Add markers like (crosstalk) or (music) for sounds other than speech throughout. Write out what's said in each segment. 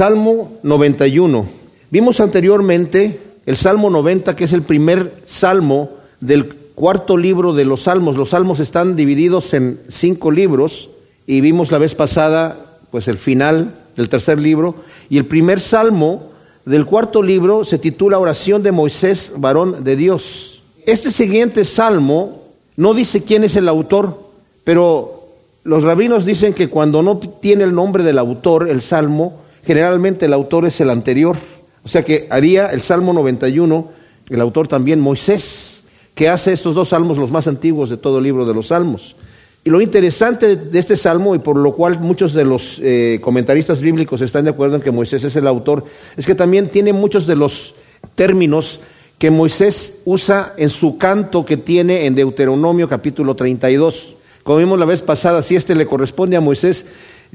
Salmo 91. Vimos anteriormente el Salmo 90, que es el primer salmo del cuarto libro de los salmos. Los salmos están divididos en cinco libros y vimos la vez pasada pues el final del tercer libro y el primer salmo del cuarto libro se titula Oración de Moisés, varón de Dios. Este siguiente salmo no dice quién es el autor, pero los rabinos dicen que cuando no tiene el nombre del autor, el salmo, generalmente el autor es el anterior. O sea que haría el Salmo 91, el autor también Moisés, que hace estos dos salmos los más antiguos de todo el libro de los salmos. Y lo interesante de este salmo, y por lo cual muchos de los eh, comentaristas bíblicos están de acuerdo en que Moisés es el autor, es que también tiene muchos de los términos que Moisés usa en su canto que tiene en Deuteronomio capítulo 32. Como vimos la vez pasada, si este le corresponde a Moisés,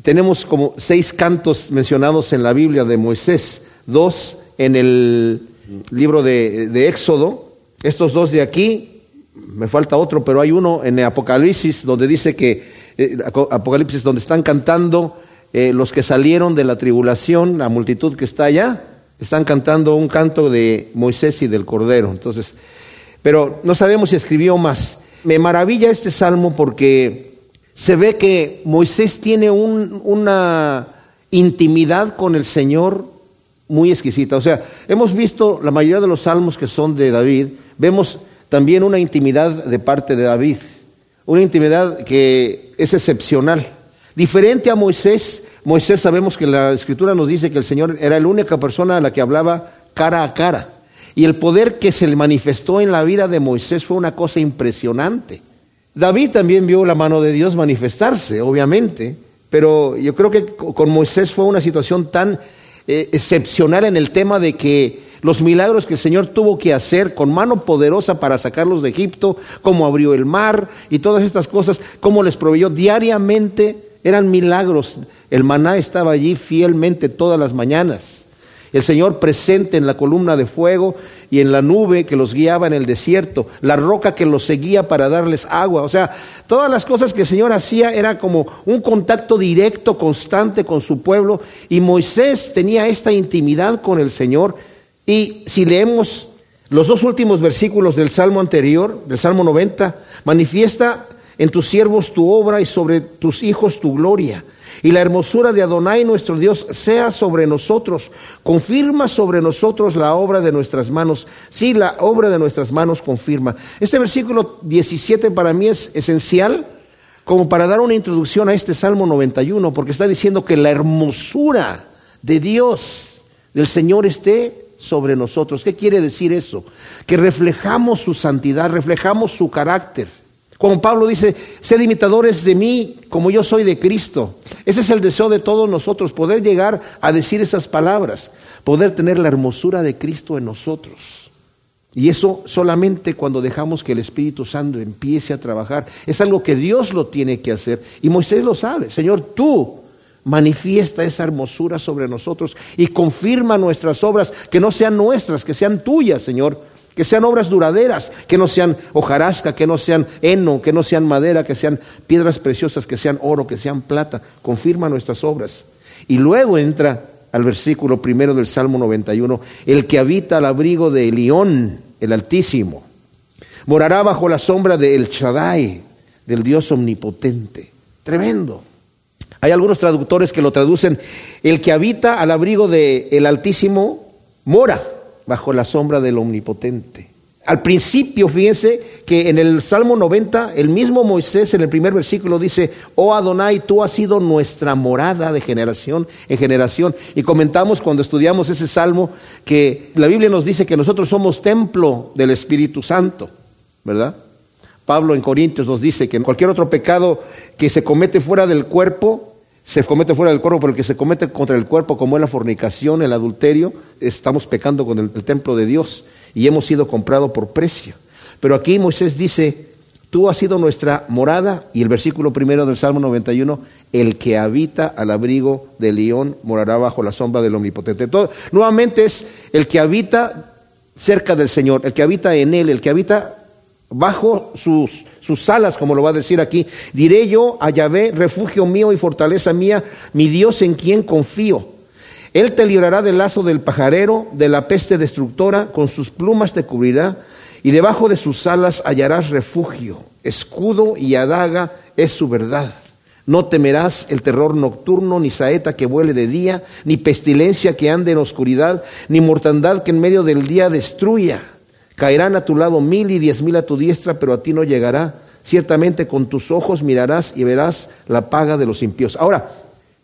tenemos como seis cantos mencionados en la Biblia de Moisés, dos en el libro de, Éxodo, estos dos de aquí, me falta otro, pero hay uno en Apocalipsis donde dice que, eh, Apocalipsis donde están cantando eh, los que salieron de la tribulación, la multitud que está allá, están cantando un canto de Moisés y del Cordero. Entonces, pero no sabemos si escribió más. Me maravilla este salmo porque se ve que Moisés tiene una intimidad con el Señor muy exquisita. O sea, hemos visto la mayoría de los salmos que son de David, vemos también una intimidad de parte de David, una intimidad que es excepcional. Diferente a Moisés, Moisés sabemos que la escritura nos dice que el Señor era la única persona a la que hablaba cara a cara. Y el poder que se le manifestó en la vida de Moisés fue una cosa impresionante. David también vio la mano de Dios manifestarse, obviamente, pero yo creo que con Moisés fue una situación tan eh, excepcional en el tema de que los milagros que el Señor tuvo que hacer con mano poderosa para sacarlos de Egipto, cómo abrió el mar y todas estas cosas, cómo les proveyó diariamente, eran milagros. El maná estaba allí fielmente todas las mañanas el Señor presente en la columna de fuego y en la nube que los guiaba en el desierto, la roca que los seguía para darles agua. O sea, todas las cosas que el Señor hacía era como un contacto directo, constante con su pueblo. Y Moisés tenía esta intimidad con el Señor. Y si leemos los dos últimos versículos del Salmo anterior, del Salmo 90, manifiesta en tus siervos tu obra y sobre tus hijos tu gloria y la hermosura de Adonai nuestro Dios sea sobre nosotros. Confirma sobre nosotros la obra de nuestras manos. Sí, la obra de nuestras manos confirma. Este versículo 17 para mí es esencial como para dar una introducción a este Salmo 91, porque está diciendo que la hermosura de Dios, del Señor, esté sobre nosotros. ¿Qué quiere decir eso? Que reflejamos su santidad, reflejamos su carácter. Como Pablo dice, sed imitadores de mí como yo soy de Cristo. Ese es el deseo de todos nosotros, poder llegar a decir esas palabras, poder tener la hermosura de Cristo en nosotros. Y eso solamente cuando dejamos que el Espíritu Santo empiece a trabajar. Es algo que Dios lo tiene que hacer. Y Moisés lo sabe. Señor, tú manifiesta esa hermosura sobre nosotros y confirma nuestras obras, que no sean nuestras, que sean tuyas, Señor que sean obras duraderas, que no sean hojarasca, que no sean heno, que no sean madera, que sean piedras preciosas, que sean oro, que sean plata. Confirma nuestras obras. Y luego entra al versículo primero del Salmo 91, el que habita al abrigo de Elión, el Altísimo, morará bajo la sombra de El Shaddai, del Dios omnipotente. Tremendo. Hay algunos traductores que lo traducen, el que habita al abrigo de el Altísimo mora bajo la sombra del Omnipotente. Al principio, fíjense que en el Salmo 90, el mismo Moisés en el primer versículo dice, oh Adonai, tú has sido nuestra morada de generación en generación. Y comentamos cuando estudiamos ese Salmo que la Biblia nos dice que nosotros somos templo del Espíritu Santo, ¿verdad? Pablo en Corintios nos dice que cualquier otro pecado que se comete fuera del cuerpo, se comete fuera del cuerpo, pero el que se comete contra el cuerpo, como es la fornicación, el adulterio, estamos pecando con el, templo de Dios y hemos sido comprados por precio. Pero aquí Moisés dice, tú has sido nuestra morada, y el versículo primero del Salmo 91, el que habita al abrigo del león morará bajo la sombra del omnipotente. Todo, nuevamente es el que habita cerca del Señor, el que habita en Él, el que habita bajo sus, sus alas, como lo va a decir aquí. Diré yo a Yahvé, refugio mío y fortaleza mía, mi Dios en quien confío. Él te librará del lazo del pajarero, de la peste destructora, con sus plumas te cubrirá, y debajo de sus alas hallarás refugio. Escudo y adaga es su verdad. No temerás el terror nocturno, ni saeta que vuele de día, ni pestilencia que ande en oscuridad, ni mortandad que en medio del día destruya. Caerán a tu lado mil y diez mil a tu diestra, pero a ti no llegará. Ciertamente con tus ojos mirarás y verás la paga de los impíos. Ahora,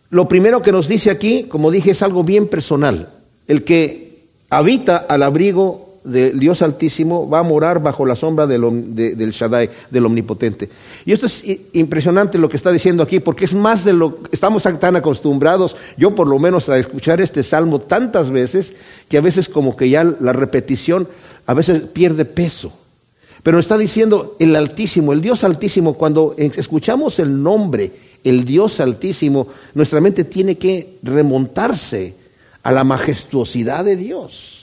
lo primero que nos dice aquí, como dije, es algo bien personal. El que habita al abrigo del Dios Altísimo va a morar bajo la sombra del, del Shaddai, del Omnipotente. Y esto es impresionante lo que está diciendo aquí, porque es más de lo que estamos tan acostumbrados, yo por lo menos, a escuchar este salmo tantas veces, que a veces como que ya la repetición a veces pierde peso. Pero está diciendo el Altísimo, el Dios Altísimo, cuando escuchamos el nombre, el Dios Altísimo, nuestra mente tiene que remontarse a la majestuosidad de Dios.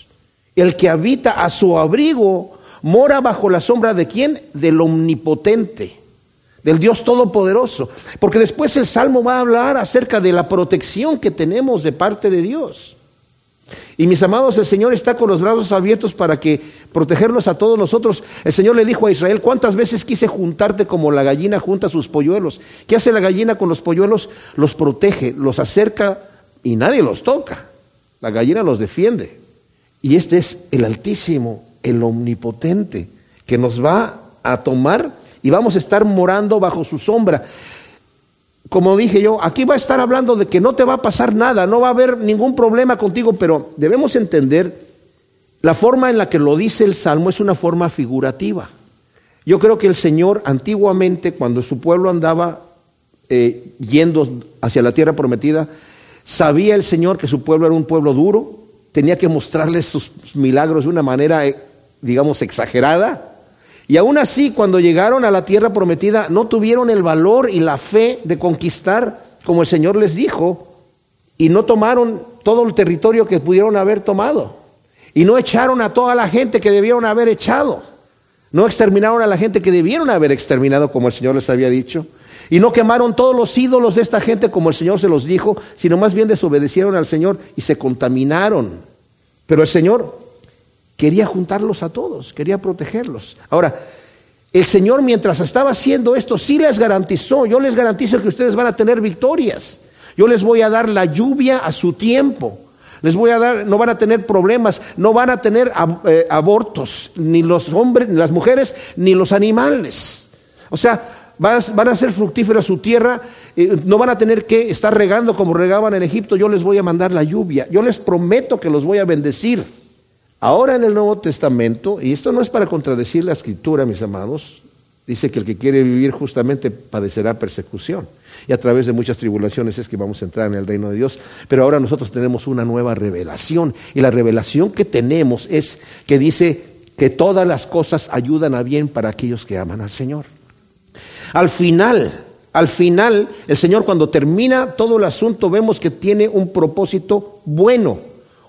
El que habita a su abrigo mora bajo la sombra de quién? Del omnipotente, del Dios todopoderoso. Porque después el Salmo va a hablar acerca de la protección que tenemos de parte de Dios. Y mis amados, el Señor está con los brazos abiertos para que protegernos a todos nosotros. El Señor le dijo a Israel, ¿cuántas veces quise juntarte como la gallina junta sus polluelos? ¿Qué hace la gallina con los polluelos? Los protege, los acerca y nadie los toca. La gallina los defiende. Y este es el Altísimo, el Omnipotente, que nos va a tomar y vamos a estar morando bajo su sombra como dije yo, aquí va a estar hablando de que no te va a pasar nada, no va a haber ningún problema contigo, pero debemos entender la forma en la que lo dice el Salmo es una forma figurativa. Yo creo que el Señor antiguamente, cuando su pueblo andaba eh, yendo hacia la tierra prometida, sabía el Señor que su pueblo era un pueblo duro, tenía que mostrarles sus milagros de una manera, eh, digamos, exagerada, y aún así, cuando llegaron a la tierra prometida, no tuvieron el valor y la fe de conquistar como el Señor les dijo, y no tomaron todo el territorio que pudieron haber tomado, y no echaron a toda la gente que debieron haber echado, no exterminaron a la gente que debieron haber exterminado como el Señor les había dicho, y no quemaron todos los ídolos de esta gente como el Señor se los dijo, sino más bien desobedecieron al Señor y se contaminaron. Pero el Señor quería juntarlos a todos, quería protegerlos. Ahora, el Señor mientras estaba haciendo esto, sí les garantizó, yo les garantizo que ustedes van a tener victorias. Yo les voy a dar la lluvia a su tiempo. Les voy a dar, no van a tener problemas, no van a tener eh, abortos, ni los hombres, ni las mujeres, ni los animales. O sea, van a ser fructíferos su tierra, eh, no van a tener que estar regando como regaban en Egipto, yo les voy a mandar la lluvia, yo les prometo que los voy a bendecir. Ahora en el Nuevo Testamento, y esto no es para contradecir la escritura, mis amados, dice que el que quiere vivir justamente padecerá persecución. Y a través de muchas tribulaciones es que vamos a entrar en el reino de Dios. Pero ahora nosotros tenemos una nueva revelación. Y la revelación que tenemos es que dice que todas las cosas ayudan a bien para aquellos que aman al Señor. Al final, al final, el Señor cuando termina todo el asunto vemos que tiene un propósito bueno,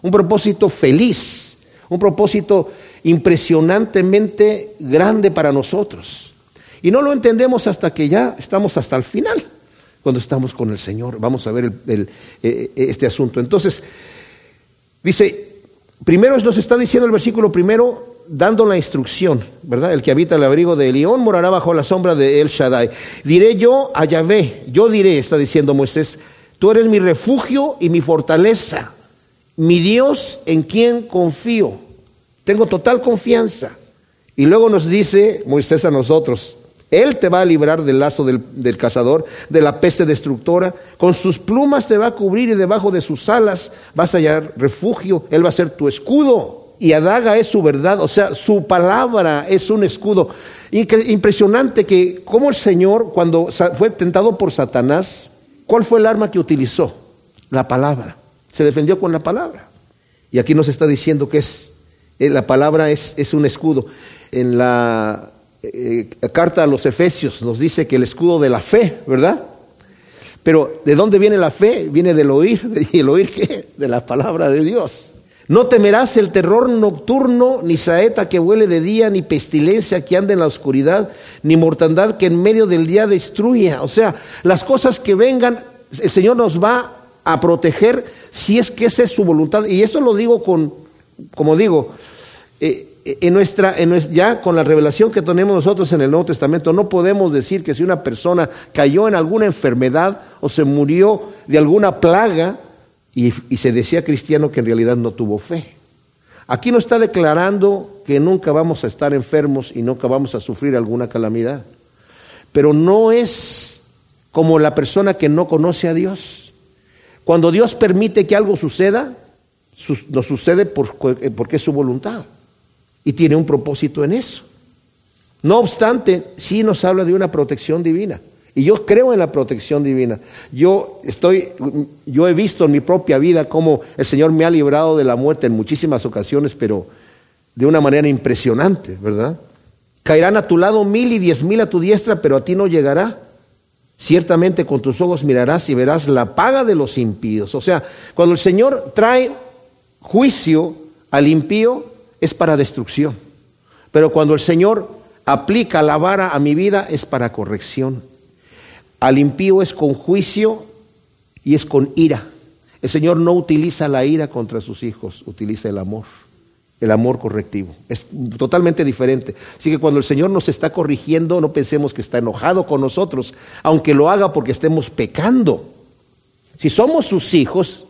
un propósito feliz un propósito impresionantemente grande para nosotros. Y no lo entendemos hasta que ya estamos hasta el final, cuando estamos con el Señor. Vamos a ver eh, este asunto. Entonces, dice, primero nos está diciendo el versículo primero, dando la instrucción, ¿verdad? El que habita el abrigo de León morará bajo la sombra de El Shaddai. Diré yo a Yahvé, yo diré, está diciendo Moisés, tú eres mi refugio y mi fortaleza mi Dios en quien confío. Tengo total confianza. Y luego nos dice Moisés a nosotros, Él te va a librar del lazo del, cazador, de la peste destructora. Con sus plumas te va a cubrir y debajo de sus alas vas a hallar refugio. Él va a ser tu escudo. Y Adaga es su verdad, o sea, su palabra es un escudo. Impresionante que como el Señor, cuando fue tentado por Satanás, ¿cuál fue el arma que utilizó? La palabra. Se defendió con la palabra. Y aquí nos está diciendo que es, eh, la palabra es, es, un escudo. En la eh, carta a los Efesios nos dice que el escudo de la fe, ¿verdad? Pero ¿de dónde viene la fe? Viene del oír. (laughs) ¿Y el oír qué? De la palabra de Dios. No temerás el terror nocturno, ni saeta que huele de día, ni pestilencia que anda en la oscuridad, ni mortandad que en medio del día destruya. O sea, las cosas que vengan, el Señor nos va a proteger si es que esa es su voluntad. Y esto lo digo con, como digo, eh, en nuestra, en ya con la revelación que tenemos nosotros en el Nuevo Testamento, no podemos decir que si una persona cayó en alguna enfermedad o se murió de alguna plaga y, se decía cristiano que en realidad no tuvo fe. Aquí no está declarando que nunca vamos a estar enfermos y nunca vamos a sufrir alguna calamidad. Pero no es como la persona que no conoce a Dios. Cuando Dios permite que algo suceda, lo sucede porque es su voluntad y tiene un propósito en eso. No obstante, sí nos habla de una protección divina. Y yo creo en la protección divina. Yo estoy, yo he visto en mi propia vida cómo el Señor me ha librado de la muerte en muchísimas ocasiones, pero de una manera impresionante, ¿verdad? Caerán a tu lado mil y diez mil a tu diestra, pero a ti no llegará. Ciertamente con tus ojos mirarás y verás la paga de los impíos. O sea, cuando el Señor trae juicio al impío, es para destrucción. Pero cuando el Señor aplica la vara a mi vida, es para corrección. Al impío es con juicio y es con ira. El Señor no utiliza la ira contra sus hijos, utiliza el amor, el amor correctivo. Es totalmente diferente. Así que cuando el Señor nos está corrigiendo, no pensemos que está enojado con nosotros, aunque lo haga porque estemos pecando. Si somos sus hijos,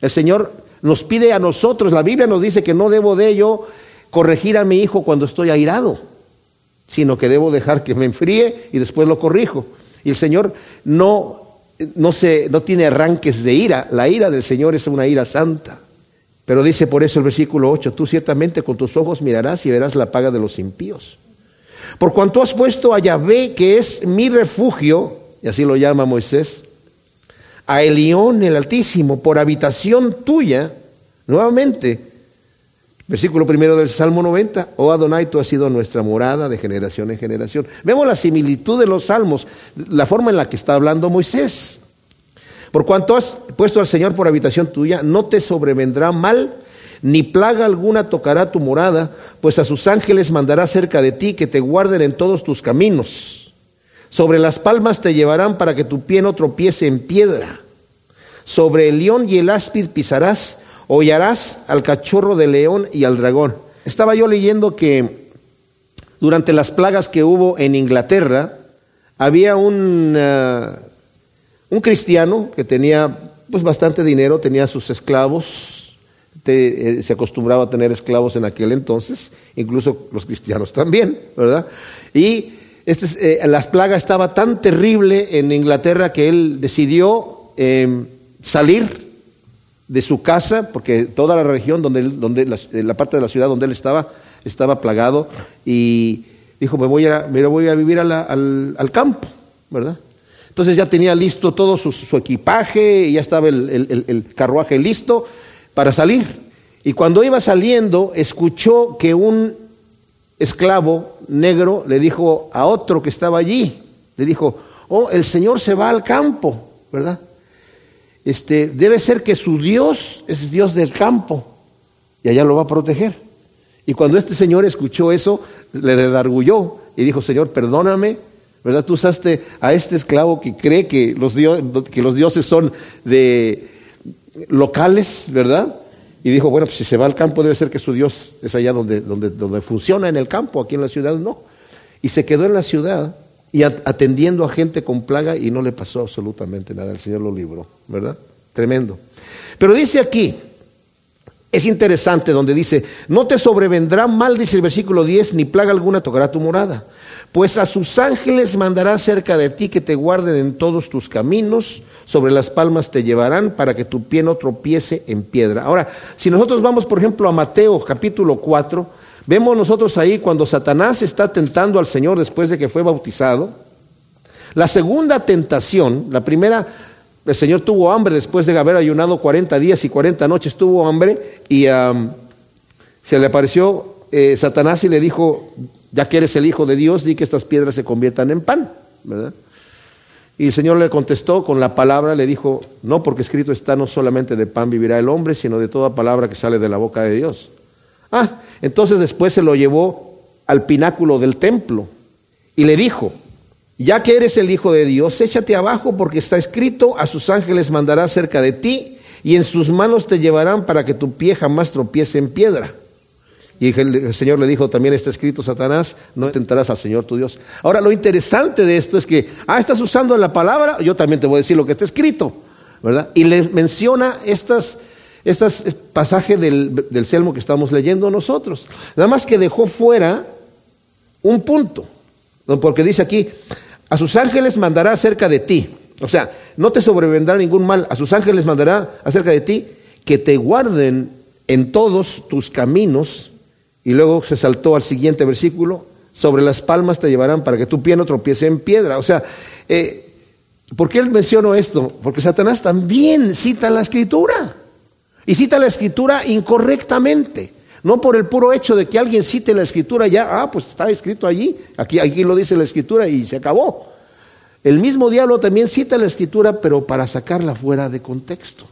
el Señor nos pide a nosotros, la Biblia nos dice que no debo de ello corregir a mi hijo cuando estoy airado, sino que debo dejar que me enfríe y después lo corrijo. Y el Señor no, no, se, no tiene arranques de ira, la ira del Señor es una ira santa. Pero dice por eso el versículo 8, tú ciertamente con tus ojos mirarás y verás la paga de los impíos. Por cuanto has puesto a Yahvé, que es mi refugio, y así lo llama Moisés, a Elión el Altísimo, por habitación tuya, nuevamente, Versículo primero del Salmo 90, oh Adonai, tú has sido nuestra morada de generación en generación. Vemos la similitud de los salmos, la forma en la que está hablando Moisés. Por cuanto has puesto al Señor por habitación tuya, no te sobrevendrá mal, ni plaga alguna tocará tu morada, pues a sus ángeles mandará cerca de ti que te guarden en todos tus caminos. Sobre las palmas te llevarán para que tu pie no tropiece en piedra. Sobre el león y el áspid pisarás hollarás al cachorro de león y al dragón. Estaba yo leyendo que durante las plagas que hubo en Inglaterra, había un, eh, un cristiano que tenía pues bastante dinero, tenía sus esclavos, eh, se acostumbraba a tener esclavos en aquel entonces, incluso los cristianos también, ¿verdad? Y este, eh, la plaga estaba tan terrible en Inglaterra que él decidió salir de su casa, porque toda la región donde, donde la, parte de la ciudad donde él estaba estaba plagado y dijo, me voy a, me voy a vivir al, al, campo, ¿verdad? Entonces ya tenía listo todo su, equipaje y ya estaba el, el, carruaje listo para salir. Y cuando iba saliendo, escuchó que un esclavo negro le dijo a otro que estaba allí, le dijo, oh, el Señor se va al campo, ¿verdad? Este, debe ser que su Dios es Dios del campo y allá lo va a proteger. Y cuando este señor escuchó eso, le redargulló y dijo, Señor, perdóname, ¿verdad? Tú usaste a este esclavo que cree que los, que los dioses son de locales, ¿verdad? Y dijo, bueno, pues si se va al campo debe ser que su Dios es allá donde, donde funciona en el campo, aquí en la ciudad no. Y se quedó en la ciudad y atendiendo a gente con plaga y no le pasó absolutamente nada. El Señor lo libró, ¿verdad? Tremendo. Pero dice aquí, es interesante donde dice, no te sobrevendrá mal, dice el versículo 10, ni plaga alguna tocará tu morada, pues a sus ángeles mandará cerca de ti que te guarden en todos tus caminos, sobre las palmas te llevarán para que tu pie no tropiece en piedra. Ahora, si nosotros vamos, por ejemplo, a Mateo capítulo 4, Vemos nosotros ahí cuando Satanás está tentando al Señor después de que fue bautizado. La segunda tentación, la primera, el Señor tuvo hambre después de haber ayunado 40 días y 40 noches, tuvo hambre y se le apareció eh, Satanás y le dijo, ya que eres el Hijo de Dios, di que estas piedras se conviertan en pan. Y el Señor le contestó con la palabra, le dijo, no, porque escrito está, no solamente de pan vivirá el hombre, sino de toda palabra que sale de la boca de Dios. Ah, entonces después se lo llevó al pináculo del templo y le dijo, ya que eres el Hijo de Dios, échate abajo porque está escrito, a sus ángeles mandará cerca de ti y en sus manos te llevarán para que tu pie jamás tropiece en piedra. Y el Señor le dijo, también está escrito, Satanás, no tentarás al Señor tu Dios. Ahora, lo interesante de esto es que, ah, estás usando la palabra, yo también te voy a decir lo que está escrito, ¿verdad? Y le menciona estas, estas pasajes del, del Selmo que estamos leyendo nosotros. Nada más que dejó fuera un punto, porque dice aquí, a sus ángeles mandará acerca de ti. O sea, no te sobrevendrá ningún mal, a sus ángeles mandará acerca de ti que te guarden en todos tus caminos y luego se saltó al siguiente versículo, sobre las palmas te llevarán para que tu pie no tropiece en piedra. O sea, eh, ¿por qué él mencionó esto? Porque Satanás también cita la escritura. Y cita la escritura incorrectamente. No por el puro hecho de que alguien cite la escritura, ya, ah, pues está escrito allí, aquí, aquí lo dice la escritura y se acabó. El mismo diablo también cita la escritura, pero para sacarla fuera de contexto.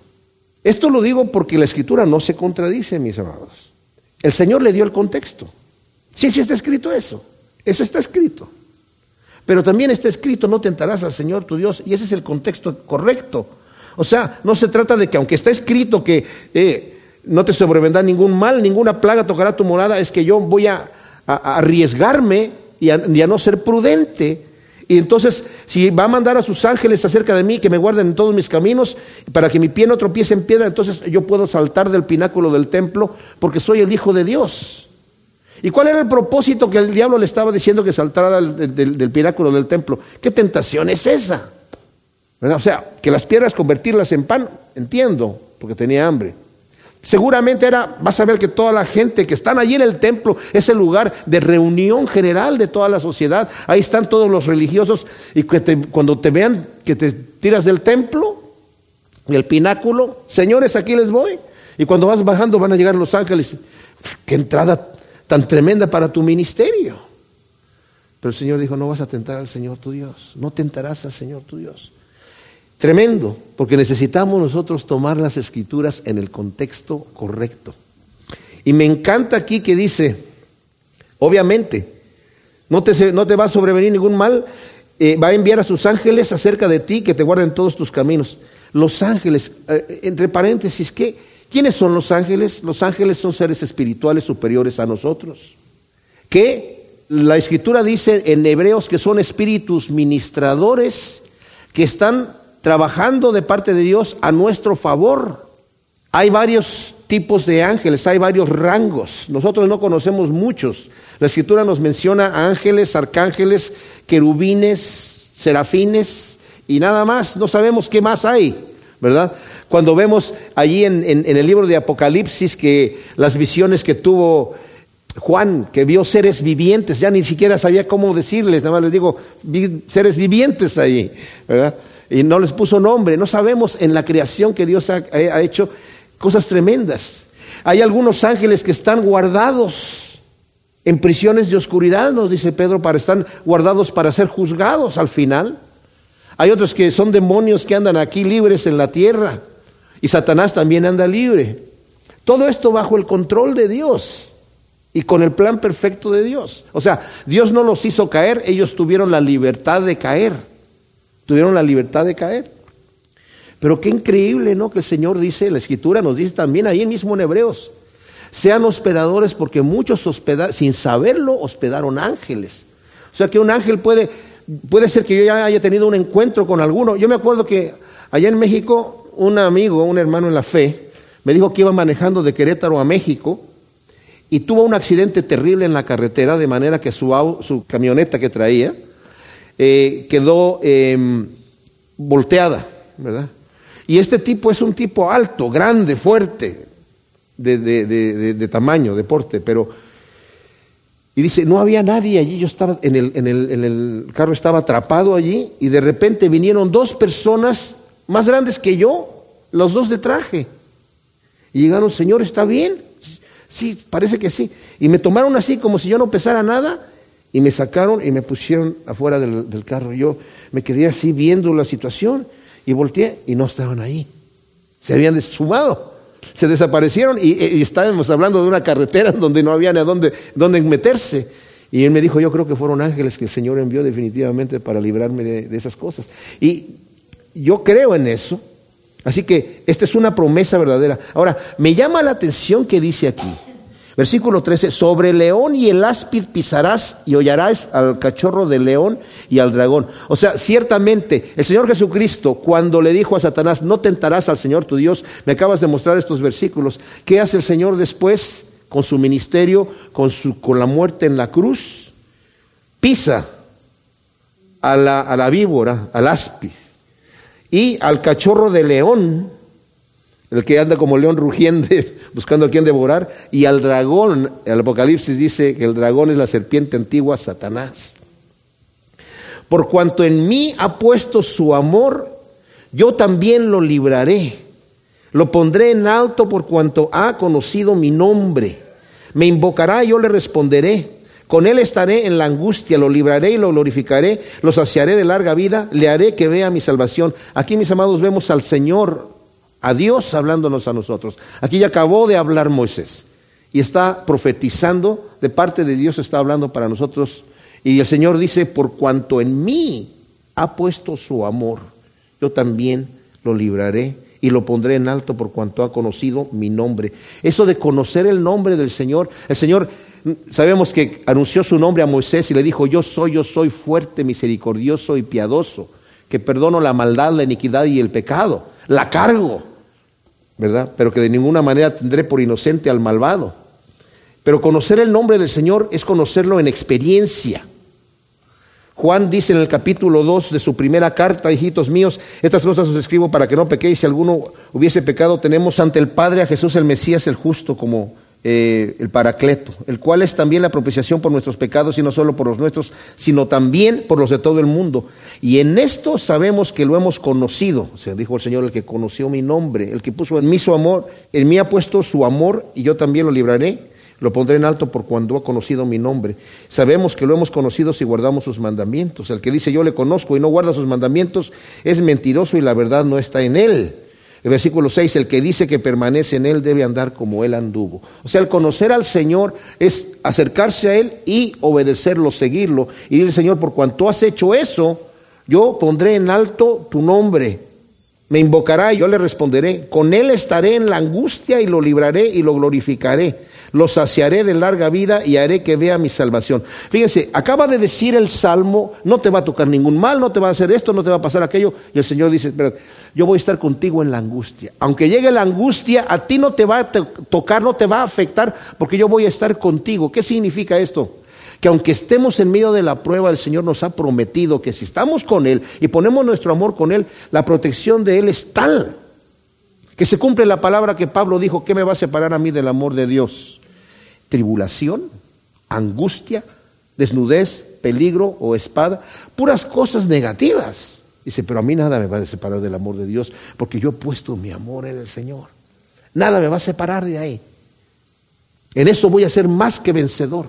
Esto lo digo porque la escritura no se contradice, mis amados. El Señor le dio el contexto. Sí, sí está escrito eso. Eso está escrito. Pero también está escrito, no tentarás al Señor tu Dios. Y ese es el contexto correcto. O sea, no se trata de que aunque está escrito que eh, no te sobrevendrá ningún mal, ninguna plaga tocará tu morada, es que yo voy a, arriesgarme y a, no ser prudente y entonces, si va a mandar a sus ángeles acerca de mí, que me guarden en todos mis caminos, para que mi pie no tropiece en piedra, entonces yo puedo saltar del pináculo del templo, porque soy el Hijo de Dios. ¿Y cuál era el propósito que el diablo le estaba diciendo que saltara del, pináculo del templo? ¿Qué tentación es esa? O sea, que las piedras convertirlas en pan, entiendo, porque tenía hambre. Seguramente era, vas a ver que toda la gente que están allí en el templo es el lugar de reunión general de toda la sociedad. Ahí están todos los religiosos y cuando te vean que te tiras del templo, del pináculo, señores, aquí les voy. Y cuando vas bajando van a llegar los ángeles. Qué entrada tan tremenda para tu ministerio. Pero el Señor dijo, no vas a tentar al Señor tu Dios, no tentarás al Señor tu Dios. Tremendo, porque necesitamos nosotros tomar las escrituras en el contexto correcto. Y me encanta aquí que dice, obviamente, no te, no te va a sobrevenir ningún mal, eh, va a enviar a sus ángeles acerca de ti que te guarden todos tus caminos. Los ángeles, eh, entre paréntesis, ¿qué? ¿quiénes son los ángeles? Los ángeles son seres espirituales superiores a nosotros. Que la escritura dice en Hebreos que son espíritus ministradores que están trabajando de parte de Dios a nuestro favor. Hay varios tipos de ángeles, hay varios rangos. Nosotros no conocemos muchos. La escritura nos menciona ángeles, arcángeles, querubines, serafines y nada más. No sabemos qué más hay, ¿verdad? Cuando vemos allí en, el libro de Apocalipsis que las visiones que tuvo Juan, que vio seres vivientes, ya ni siquiera sabía cómo decirles, nada más les digo, seres vivientes ahí, ¿verdad? Y no les puso nombre. No sabemos en la creación que Dios ha, hecho cosas tremendas. Hay algunos ángeles que están guardados en prisiones de oscuridad, nos dice Pedro, para estar guardados para ser juzgados al final. Hay otros que son demonios que andan aquí libres en la tierra y Satanás también anda libre. Todo esto bajo el control de Dios y con el plan perfecto de Dios. O sea, Dios no los hizo caer, ellos tuvieron la libertad de caer. Tuvieron la libertad de caer. Pero qué increíble, ¿no? Que el Señor dice, la Escritura nos dice también ahí mismo en Hebreos, sean hospedadores porque muchos hospedaron, sin saberlo, hospedaron ángeles. O sea que un ángel puede, puede ser que yo ya haya tenido un encuentro con alguno. Yo me acuerdo que allá en México, un amigo, un hermano en la fe, me dijo que iba manejando de Querétaro a México y tuvo un accidente terrible en la carretera, de manera que su, su camioneta que traía, eh, quedó em, volteada, ¿verdad? Y este tipo es un tipo alto, grande, fuerte, de, tamaño, de porte, pero... Y dice, no había nadie allí, yo estaba en el, en, el, en el carro, estaba atrapado allí, y de repente vinieron dos personas más grandes que yo, los dos de traje. Y llegaron, Señor, ¿está bien? Sí, parece que sí. Y me tomaron así como si yo no pesara nada y me sacaron y me pusieron afuera del, carro. Yo me quedé así viendo la situación y volteé y no estaban ahí. Se habían sumado, se desaparecieron y, estábamos hablando de una carretera donde no había ni a dónde, dónde meterse. Y él me dijo, yo creo que fueron ángeles que el Señor envió definitivamente para librarme de, de esas cosas. Y yo creo en eso, Así que esta es una promesa verdadera. Ahora, me llama la atención que dice aquí, versículo 13, sobre el león y el áspid pisarás y hollarás al cachorro del león y al dragón. O sea, ciertamente, el Señor Jesucristo, cuando le dijo a Satanás, no tentarás al Señor tu Dios, me acabas de mostrar estos versículos, ¿qué hace el Señor después con su ministerio, con, su, con la muerte en la cruz? Pisa a la, a la víbora, al áspid y al cachorro de león, el que anda como león rugiente (laughs) buscando a quien devorar, y al dragón, el Apocalipsis dice que el dragón es la serpiente antigua, Satanás. Por cuanto en mí ha puesto su amor, yo también lo libraré. Lo pondré en alto por cuanto ha conocido mi nombre. Me invocará y yo le responderé. Con él estaré en la angustia, lo libraré y lo glorificaré, lo saciaré de larga vida, le haré que vea mi salvación. Aquí, mis amados, vemos al Señor, a Dios hablándonos a nosotros. Aquí ya acabó de hablar Moisés y está profetizando, de parte de Dios está hablando para nosotros. Y el Señor dice, por cuanto en mí ha puesto su amor, yo también lo libraré y lo pondré en alto por cuanto ha conocido mi nombre. Eso de conocer el nombre del Señor, el Señor Sabemos que anunció su nombre a Moisés y le dijo, yo soy, yo soy fuerte, misericordioso y piadoso, que perdono la maldad, la iniquidad y el pecado. La cargo, ¿verdad? Pero que de ninguna manera tendré por inocente al malvado. Pero conocer el nombre del Señor es conocerlo en experiencia. Juan dice en el capítulo 2 de su primera carta, hijitos míos, estas cosas os escribo para que no pequéis. Si alguno hubiese pecado, tenemos ante el Padre a Jesús el Mesías, el justo, como eh, el Paracleto, el cual es también la propiciación por nuestros pecados y no solo por los nuestros, sino también por los de todo el mundo. Y en esto sabemos que lo hemos conocido, se dijo el Señor, el que conoció mi nombre, el que puso en mí su amor, en mí ha puesto su amor y yo también lo libraré, lo pondré en alto por cuando ha conocido mi nombre. Sabemos que lo hemos conocido si guardamos sus mandamientos. El que dice yo le conozco y no guarda sus mandamientos es mentiroso y la verdad no está en él. El versículo 6, el que dice que permanece en Él debe andar como Él anduvo. O sea, el conocer al Señor es acercarse a Él y obedecerlo, seguirlo. Y dice el Señor, por cuanto has hecho eso, yo pondré en alto tu nombre. Me invocará y yo le responderé. Con Él estaré en la angustia y lo libraré y lo glorificaré. Lo saciaré de larga vida y haré que vea mi salvación. Fíjense, acaba de decir el Salmo, no te va a tocar ningún mal, no te va a hacer esto, no te va a pasar aquello. Y el Señor dice, espérate, yo voy a estar contigo en la angustia. Aunque llegue la angustia, a ti no te va a tocar, no te va a afectar, porque yo voy a estar contigo. ¿Qué significa esto? Que aunque estemos en medio de la prueba, el Señor nos ha prometido que si estamos con Él y ponemos nuestro amor con Él, la protección de Él es tal que se cumple la palabra que Pablo dijo, ¿qué me va a separar a mí del amor de Dios? Tribulación, angustia, desnudez, peligro o espada, puras cosas negativas. Dice, pero a mí nada me va a separar del amor de Dios, porque yo he puesto mi amor en el Señor. Nada me va a separar de ahí. En eso voy a ser más que vencedor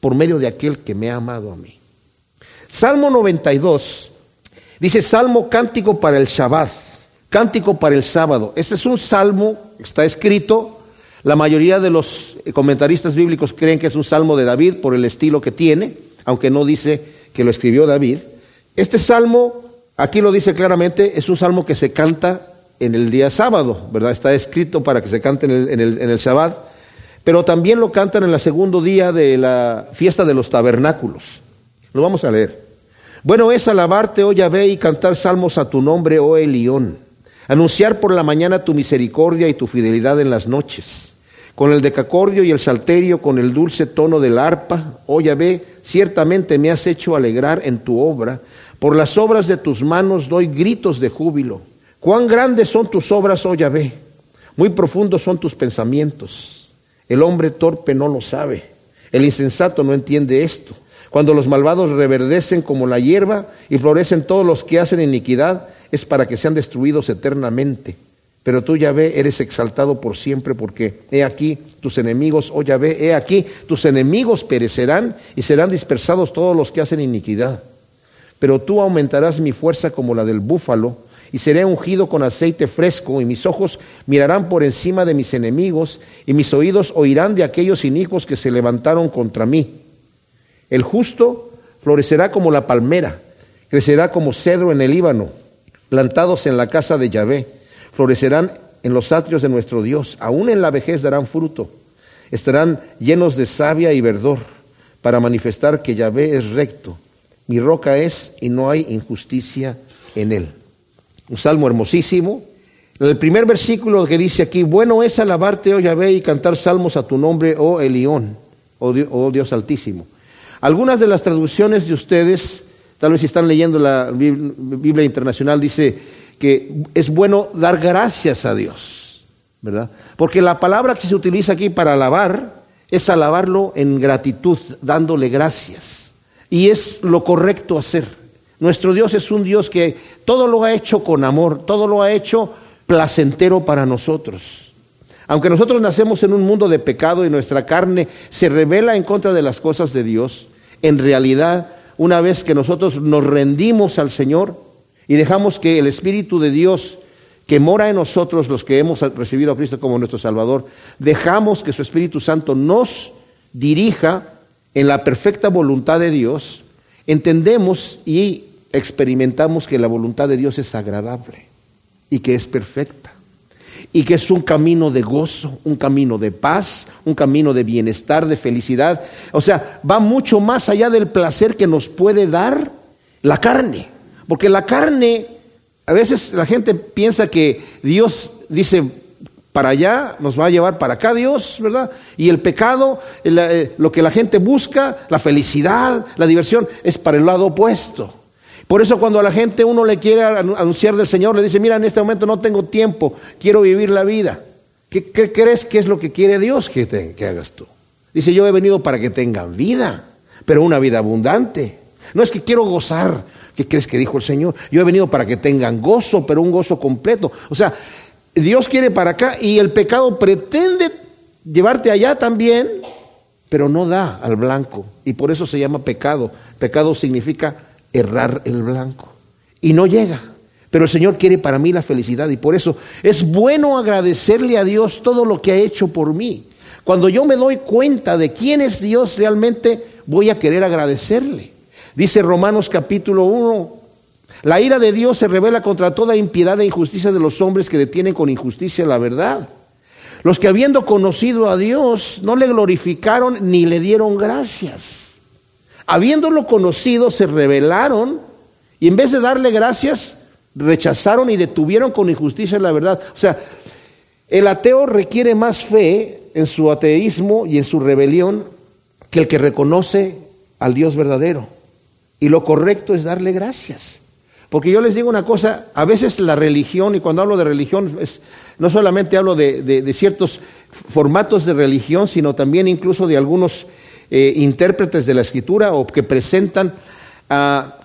por medio de aquel que me ha amado a mí. Salmo 92 dice Salmo cántico para el Shabbat, cántico para el sábado. Este es un salmo, está escrito, la mayoría de los comentaristas bíblicos creen que es un salmo de David por el estilo que tiene, aunque no dice que lo escribió David. Este salmo Aquí lo dice claramente, es un salmo que se canta en el día sábado, ¿verdad? Está escrito para que se cante en el, en el, en el Shabbat, pero también lo cantan en el segundo día de la fiesta de los tabernáculos. Lo vamos a leer. Bueno es alabarte, oh Yahvé, y cantar salmos a tu nombre, oh Elión. Anunciar por la mañana tu misericordia y tu fidelidad en las noches. Con el decacordio y el salterio, con el dulce tono del arpa, oh Yahvé, ciertamente me has hecho alegrar en tu obra por las obras de tus manos doy gritos de júbilo. Cuán grandes son tus obras, oh Yahvé. Muy profundos son tus pensamientos. El hombre torpe no lo sabe. El insensato no entiende esto. Cuando los malvados reverdecen como la hierba y florecen todos los que hacen iniquidad, es para que sean destruidos eternamente. Pero tú, Yahvé, eres exaltado por siempre, porque he aquí tus enemigos, oh Yahvé, he aquí tus enemigos perecerán y serán dispersados todos los que hacen iniquidad pero tú aumentarás mi fuerza como la del búfalo, y seré ungido con aceite fresco, y mis ojos mirarán por encima de mis enemigos, y mis oídos oirán de aquellos inicuos que se levantaron contra mí. El justo florecerá como la palmera, crecerá como cedro en el Líbano, plantados en la casa de Yahvé. Florecerán en los atrios de nuestro Dios, aún en la vejez darán fruto, estarán llenos de savia y verdor para manifestar que Yahvé es recto, mi roca es y no hay injusticia en él. Un salmo hermosísimo. El primer versículo que dice aquí, bueno es alabarte, oh Yahvé, y cantar salmos a tu nombre, oh Elión, oh Dios, oh Dios altísimo. Algunas de las traducciones de ustedes, tal vez si están leyendo la Biblia Internacional, dice que es bueno dar gracias a Dios, ¿verdad? Porque la palabra que se utiliza aquí para alabar es alabarlo en gratitud, dándole gracias. Y es lo correcto hacer. Nuestro Dios es un Dios que todo lo ha hecho con amor, todo lo ha hecho placentero para nosotros. Aunque nosotros nacemos en un mundo de pecado y nuestra carne se revela en contra de las cosas de Dios, en realidad, una vez que nosotros nos rendimos al Señor y dejamos que el Espíritu de Dios que mora en nosotros, los que hemos recibido a Cristo como nuestro Salvador, dejamos que su Espíritu Santo nos dirija en la perfecta voluntad de Dios, entendemos y experimentamos que la voluntad de Dios es agradable y que es perfecta y que es un camino de gozo, un camino de paz, un camino de bienestar, de felicidad. O sea, va mucho más allá del placer que nos puede dar la carne. Porque la carne, a veces la gente piensa que Dios dice, para allá nos va a llevar para acá Dios, ¿verdad? Y el pecado, eh, lo que la gente busca, la felicidad, la diversión, es para el lado opuesto. Por eso cuando a la gente uno le quiere anunciar del Señor, le dice, mira, en este momento no tengo tiempo, quiero vivir la vida. ¿Qué, crees que es lo que quiere Dios que, que hagas tú? Dice, yo he venido para que tengan vida, pero una vida abundante. No es que quiero gozar. ¿Qué crees que dijo el Señor? Yo he venido para que tengan gozo, pero un gozo completo. O sea, Dios quiere para acá y el pecado pretende llevarte allá también, pero no da al blanco. Y por eso se llama pecado. Pecado significa errar el blanco. Y no llega. Pero el Señor quiere para mí la felicidad y por eso es bueno agradecerle a Dios todo lo que ha hecho por mí. Cuando yo me doy cuenta de quién es Dios realmente, voy a querer agradecerle. Dice Romanos capítulo 1, la ira de Dios se revela contra toda impiedad e injusticia de los hombres que detienen con injusticia la verdad. Los que habiendo conocido a Dios no le glorificaron ni le dieron gracias habiéndolo conocido, se rebelaron y en vez de darle gracias, rechazaron y detuvieron con injusticia la verdad. O sea, el ateo requiere más fe en su ateísmo y en su rebelión que el que reconoce al Dios verdadero. Y lo correcto es darle gracias. Porque yo les digo una cosa, a veces la religión, y cuando hablo de religión, es, no solamente hablo de, ciertos formatos de religión, sino también incluso de algunos eh, intérpretes de la escritura o que presentan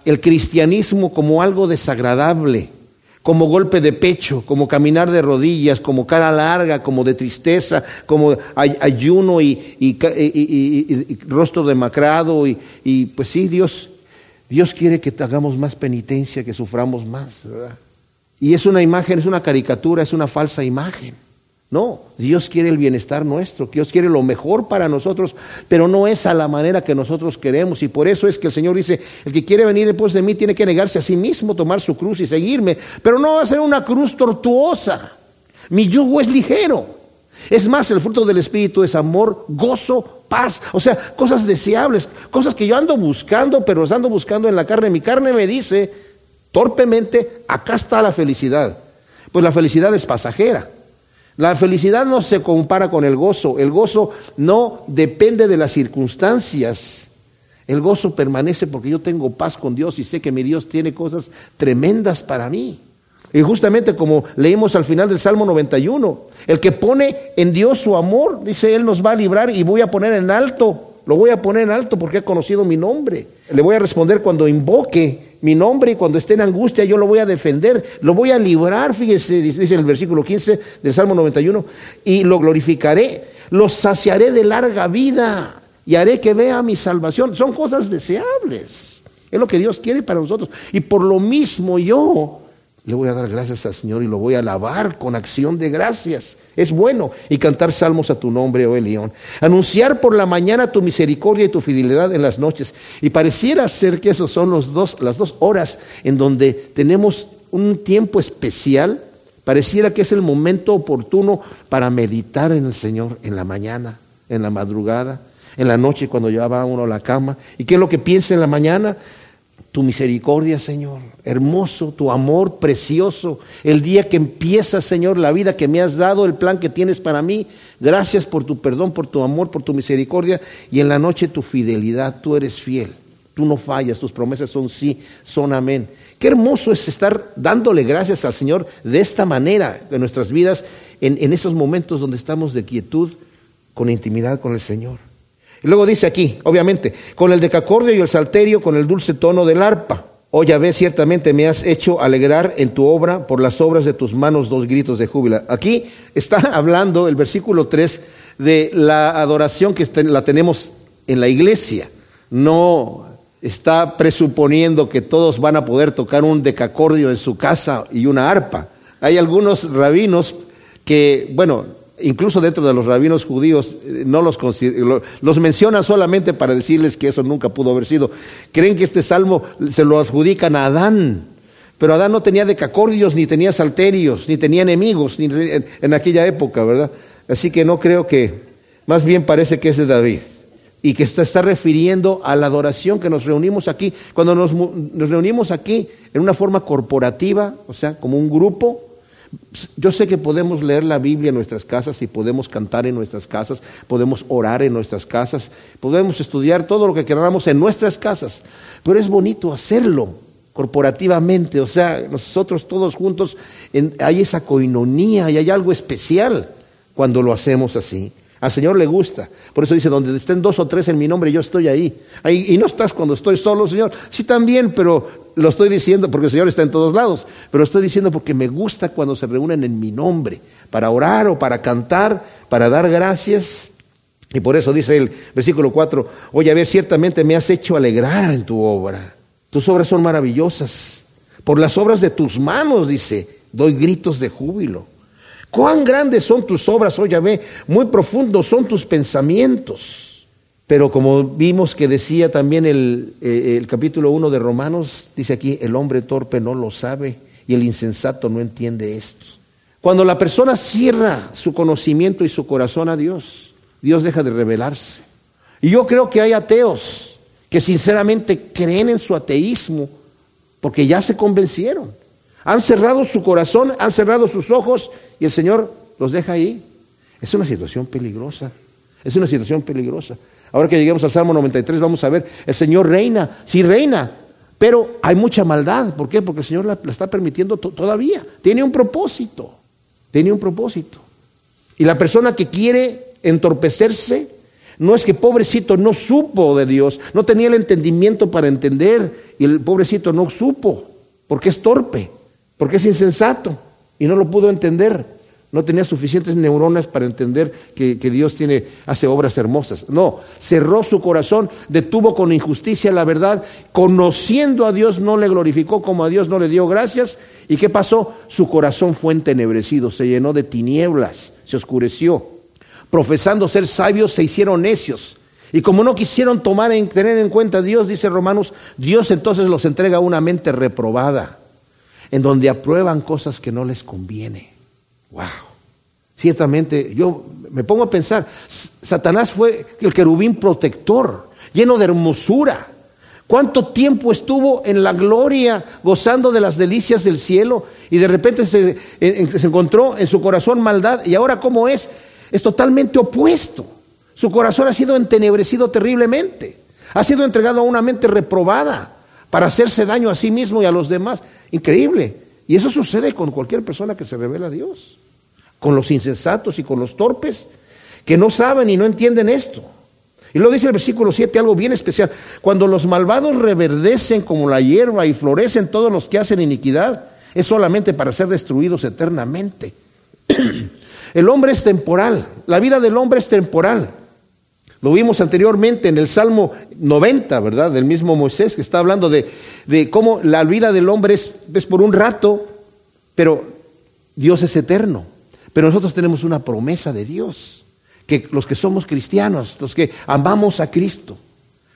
el cristianismo como algo desagradable, como golpe de pecho, como caminar de rodillas, como cara larga, como de tristeza, como ayuno y, rostro demacrado. Y, pues sí, Dios, Dios quiere que hagamos más penitencia, que suframos más. Y es una imagen, es una caricatura, es una falsa imagen. No, Dios quiere el bienestar nuestro, Dios quiere lo mejor para nosotros, pero no es a la manera que nosotros queremos. Y por eso es que el Señor dice, el que quiere venir después de mí tiene que negarse a sí mismo, tomar su cruz y seguirme. Pero no va a ser una cruz tortuosa. Mi yugo es ligero. Es más, el fruto del Espíritu es amor, gozo, paz. O sea, cosas deseables, cosas que yo ando buscando, pero las ando buscando en la carne. Mi carne me dice torpemente, acá está la felicidad. Pues la felicidad es pasajera. La felicidad no se compara con el gozo. El gozo no depende de las circunstancias. El gozo permanece porque yo tengo paz con Dios y sé que mi Dios tiene cosas tremendas para mí. Y justamente como leímos al final del Salmo 91, el que pone en Dios su amor, dice, Él nos va a librar y voy a poner en alto, lo voy a poner en alto porque ha conocido mi nombre. Le voy a responder cuando invoque mi nombre y cuando esté en angustia yo lo voy a defender, lo voy a librar, fíjese, dice el versículo 15 del Salmo 91, y lo glorificaré, lo saciaré de larga vida y haré que vea mi salvación. Son cosas deseables. Es lo que Dios quiere para nosotros. Y por lo mismo yo le voy a dar gracias al Señor y lo voy a alabar con acción de gracias. Es bueno y cantar salmos a tu nombre, oh Elión. Anunciar por la mañana tu misericordia y tu fidelidad en las noches. Y pareciera ser que esos son los dos, las dos horas en donde tenemos un tiempo especial Pareciera que es el momento oportuno para meditar en el Señor en la mañana, en la madrugada, en la noche cuando va uno a la cama. ¿Y qué es lo que piensa en la mañana? Tu misericordia, Señor, hermoso, tu amor precioso, el día que empieza, Señor, la vida que me has dado, el plan que tienes para mí. Gracias por tu perdón, por tu amor, por tu misericordia y en la noche tu fidelidad. Tú eres fiel, tú no fallas, tus promesas son sí, son amén. Qué hermoso es estar dándole gracias al Señor de esta manera en nuestras vidas, en, en esos momentos donde estamos de quietud, con intimidad con el Señor. Luego dice aquí, obviamente, con el decacordio y el salterio, con el dulce tono del arpa. Oh Yahvé, ciertamente me has hecho alegrar en tu obra, por las obras de tus manos dos gritos de júbilo. Aquí está (laughs) hablando el versículo 3 de la adoración que la tenemos en la iglesia. No está presuponiendo que todos van a poder tocar un decacordio en su casa y una arpa. Hay algunos rabinos que, bueno, incluso dentro de los rabinos judíos, eh, no los, los menciona solamente para decirles que eso nunca pudo haber sido. Creen que este salmo se lo adjudican a Adán, pero Adán no tenía decacordios, ni tenía salterios, ni tenía enemigos ni en, aquella época, ¿verdad? Así que no creo que, más bien parece que es de David y que está, está, refiriendo a la adoración que nos reunimos aquí. Cuando nos, nos, reunimos aquí en una forma corporativa, o sea, como un grupo, yo sé que podemos leer la Biblia en nuestras casas y podemos cantar en nuestras casas, podemos orar en nuestras casas, podemos estudiar todo lo que queramos en nuestras casas, pero es bonito hacerlo corporativamente, o sea, nosotros todos juntos hay esa coinonía y hay algo especial cuando lo hacemos así. Al Señor le gusta. Por eso dice, donde estén dos o tres en mi nombre, yo estoy ahí. ahí. Y no estás cuando estoy solo, Señor. Sí, también, pero lo estoy diciendo porque el Señor está en todos lados. Pero estoy diciendo porque me gusta cuando se reúnen en mi nombre, para orar o para cantar, para dar gracias. Y por eso dice el versículo 4, oye, a ver, ciertamente me has hecho alegrar en tu obra. Tus obras son maravillosas. Por las obras de tus manos, dice, doy gritos de júbilo. Cuán grandes son tus obras, oh Yahvé, muy profundos son tus pensamientos. Pero como vimos que decía también el, eh, el capítulo 1 de Romanos, dice aquí, el hombre torpe no lo sabe y el insensato no entiende esto. Cuando la persona cierra su conocimiento y su corazón a Dios, Dios deja de revelarse. Y yo creo que hay ateos que sinceramente creen en su ateísmo porque ya se convencieron. Han cerrado su corazón, han cerrado sus ojos y el Señor los deja ahí. Es una situación peligrosa. Es una situación peligrosa. Ahora que lleguemos al Salmo 93 vamos a ver, el Señor reina, sí reina, pero hay mucha maldad. ¿Por qué? Porque el Señor la, está permitiendo todavía. Tiene un propósito. Tiene un propósito. Y la persona que quiere entorpecerse, no es que pobrecito no supo de Dios, no tenía el entendimiento para entender y el pobrecito no supo, porque es torpe porque es insensato y no lo pudo entender. No tenía suficientes neuronas para entender que, Dios tiene, hace obras hermosas. No, cerró su corazón, detuvo con injusticia la verdad, conociendo a Dios no le glorificó como a Dios no le dio gracias. ¿Y qué pasó? Su corazón fue entenebrecido, se llenó de tinieblas, se oscureció. Profesando ser sabios, se hicieron necios. Y como no quisieron tomar en, tener en cuenta a Dios, dice Romanos, Dios entonces los entrega a una mente reprobada en donde aprueban cosas que no les conviene. Wow. Ciertamente, yo me pongo a pensar, Satanás fue el querubín protector, lleno de hermosura. ¿Cuánto tiempo estuvo en la gloria, gozando de las delicias del cielo? Y de repente se, encontró en su corazón maldad. ¿Y ahora cómo es? Es totalmente opuesto. Su corazón ha sido entenebrecido terriblemente. Ha sido entregado a una mente reprobada para hacerse daño a sí mismo y a los demás. Increíble. Y eso sucede con cualquier persona que se revela a Dios. Con los insensatos y con los torpes que no saben y no entienden esto. Y luego dice el versículo 7 algo bien especial. Cuando los malvados reverdecen como la hierba y florecen todos los que hacen iniquidad, es solamente para ser destruidos eternamente. (clears throat) El hombre es temporal, la vida del hombre es temporal. Lo vimos anteriormente en el Salmo 90, ¿verdad? Del mismo Moisés, que está hablando de, cómo la vida del hombre es, es por un rato, pero Dios es eterno. Pero nosotros tenemos una promesa de Dios, que los que somos cristianos, los que amamos a Cristo,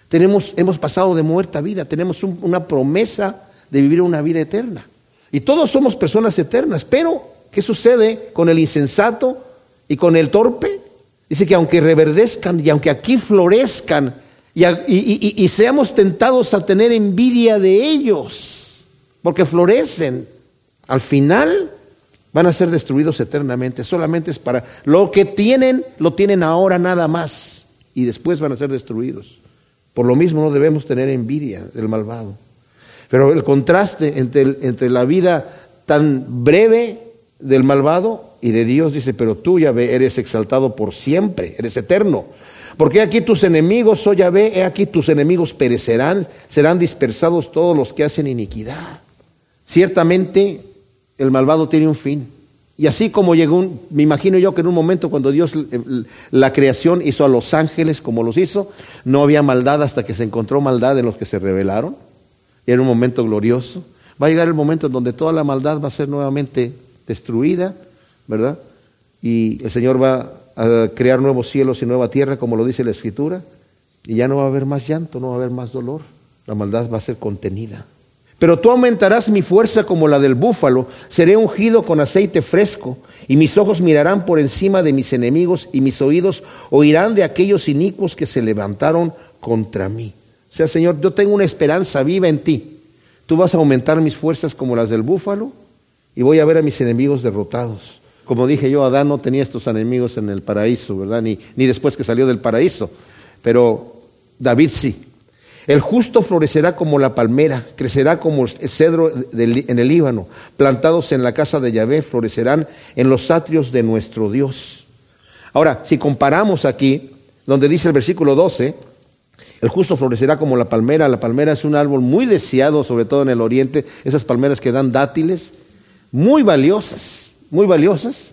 tenemos, hemos pasado de muerta a vida, tenemos una promesa de vivir una vida eterna. Y todos somos personas eternas, pero ¿Qué sucede con el insensato y con el torpe? Dice que aunque reverdezcan y aunque aquí florezcan y, seamos tentados a tener envidia de ellos, porque florecen, al final van a ser destruidos eternamente. Solamente es para lo que tienen, lo tienen ahora nada más y después van a ser destruidos. Por lo mismo no debemos tener envidia del malvado. Pero el contraste entre, entre la vida tan breve del malvado y de Dios dice, pero tú ya eres exaltado por siempre, eres eterno. Porque aquí tus enemigos, oh Yahvé, he aquí tus enemigos perecerán, serán dispersados todos los que hacen iniquidad. Ciertamente el malvado tiene un fin. Y así como llegó, un, me imagino yo que en un momento cuando Dios la creación hizo a los ángeles como los hizo, no había maldad hasta que se encontró maldad en los que se rebelaron. Y era un momento glorioso. Va a llegar el momento en donde toda la maldad va a ser nuevamente destruida, ¿verdad? Y el Señor va a crear nuevos cielos y nueva tierra, como lo dice la Escritura, y ya no va a haber más llanto, no va a haber más dolor, la maldad va a ser contenida. Pero tú aumentarás mi fuerza como la del búfalo, seré ungido con aceite fresco, y mis ojos mirarán por encima de mis enemigos, y mis oídos oirán de aquellos inicuos que se levantaron contra mí. O sea, Señor, yo tengo una esperanza viva en ti. Tú vas a aumentar mis fuerzas como las del búfalo, y voy a ver a mis enemigos derrotados. Como dije yo, Adán no tenía estos enemigos en el paraíso, ¿verdad? Ni, ni después que salió del paraíso. Pero David sí. El justo florecerá como la palmera, crecerá como el cedro en el Líbano, plantados en la casa de Yahvé, florecerán en los atrios de nuestro Dios. Ahora, si comparamos aquí, donde dice el versículo 12, el justo florecerá como la palmera, la palmera es un árbol muy deseado, sobre todo en el oriente, esas palmeras que dan dátiles, muy valiosas muy valiosas,